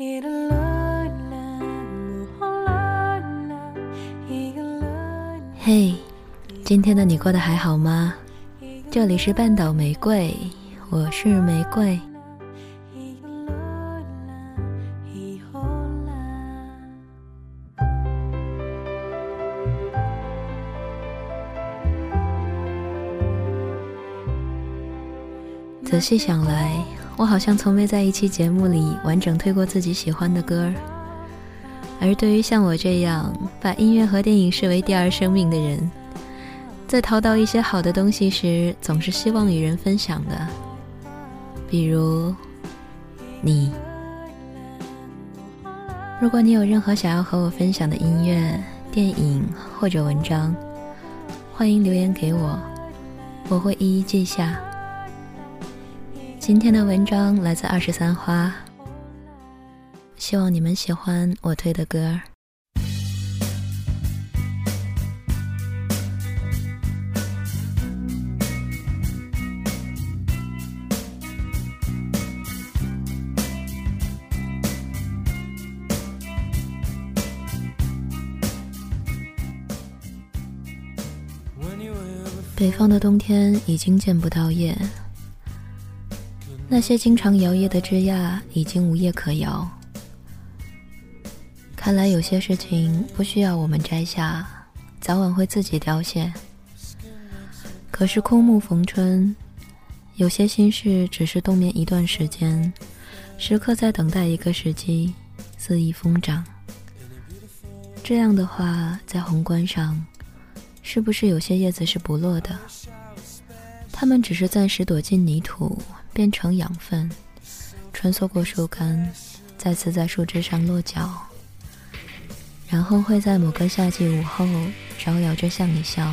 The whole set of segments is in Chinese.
嘿，今天的你过得还好吗？这里是半岛玫瑰，我是玫瑰。仔细想来，我好像从没在一期节目里完整推过自己喜欢的歌。而对于像我这样把音乐和电影视为第二生命的人，在淘到一些好的东西时，总是希望与人分享的。比如你，如果你有任何想要和我分享的音乐、电影或者文章，欢迎留言给我，我会一一记下。今天的文章来自二十三花，希望你们喜欢我推的歌。北方的冬天已经见不到叶。那些经常摇曳的枝桠已经无叶可摇，看来有些事情不需要我们摘下，早晚会自己凋谢。可是枯木逢春，有些心事只是冬眠一段时间，时刻在等待一个时机，肆意疯长。这样的话，在宏观上，是不是有些叶子是不落的？它们只是暂时躲进泥土。变成养分，穿梭过树干，再次在树枝上落脚，然后会在某个夏季午后招摇着向你笑。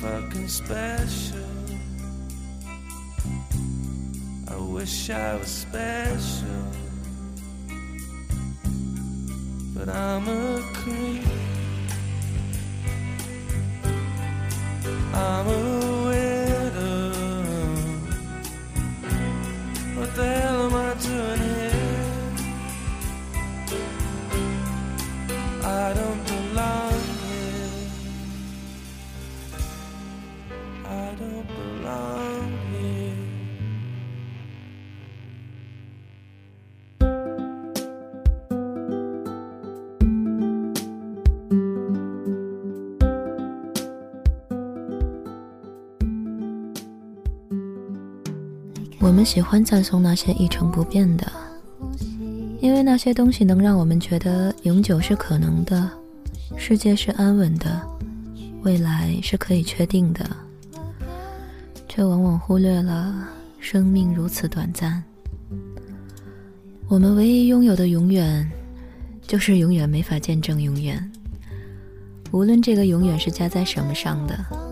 fucking special. I wish I was special, but I'm a creep. I'm a widow. What the hell am I doing here? I don't. 我们喜欢赞颂那些一成不变的，因为那些东西能让我们觉得永久是可能的，世界是安稳的，未来是可以确定的，却往往忽略了生命如此短暂。我们唯一拥有的永远，就是永远没法见证永远。无论这个永远是加在什么上的。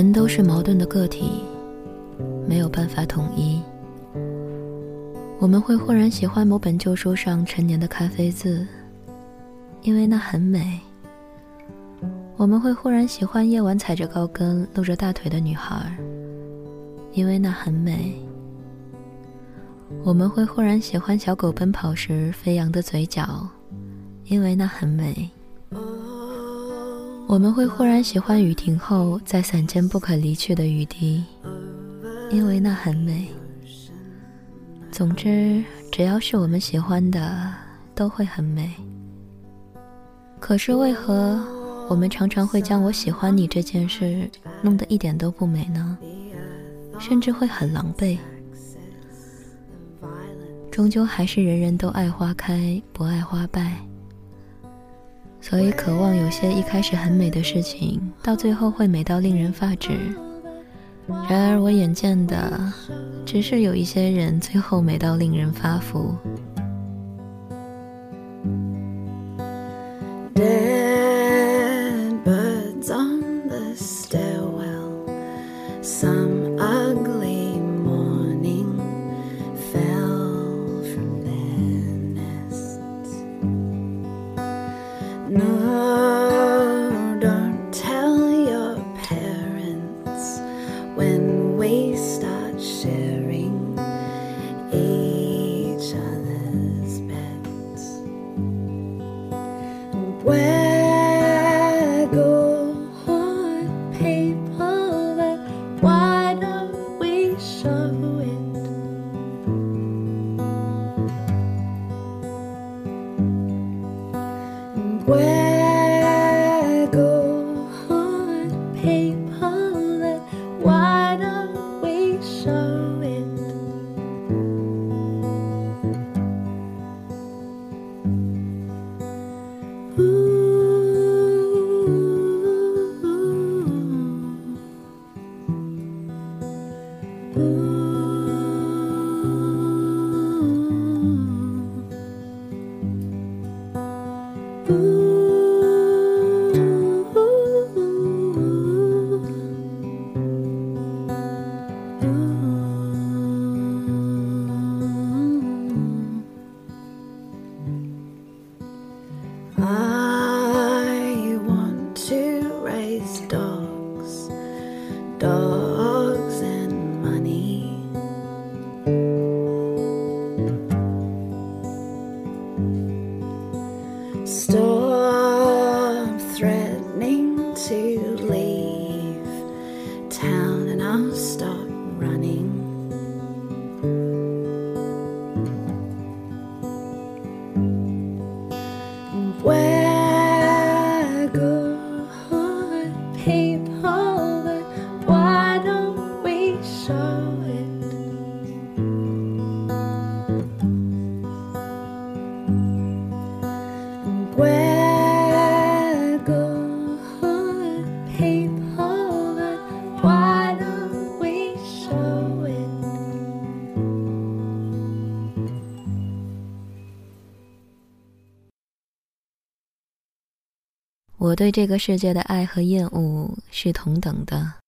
人都是矛盾的个体，没有办法统一。我们会忽然喜欢某本旧书上陈年的咖啡渍，因为那很美；我们会忽然喜欢夜晚踩着高跟露着大腿的女孩，因为那很美；我们会忽然喜欢小狗奔跑时飞扬的嘴角，因为那很美。我们会忽然喜欢雨停后在伞间不可离去的雨滴，因为那很美。总之，只要是我们喜欢的，都会很美。可是为何我们常常会将我喜欢你这件事弄得一点都不美呢？甚至会很狼狈。终究还是人人都爱花开，不爱花败。所以，渴望有些一开始很美的事情，到最后会美到令人发指。然而，我眼见的，只是有一些人最后美到令人发福。no. blue. 我对这个世界的爱和厌恶是同等的。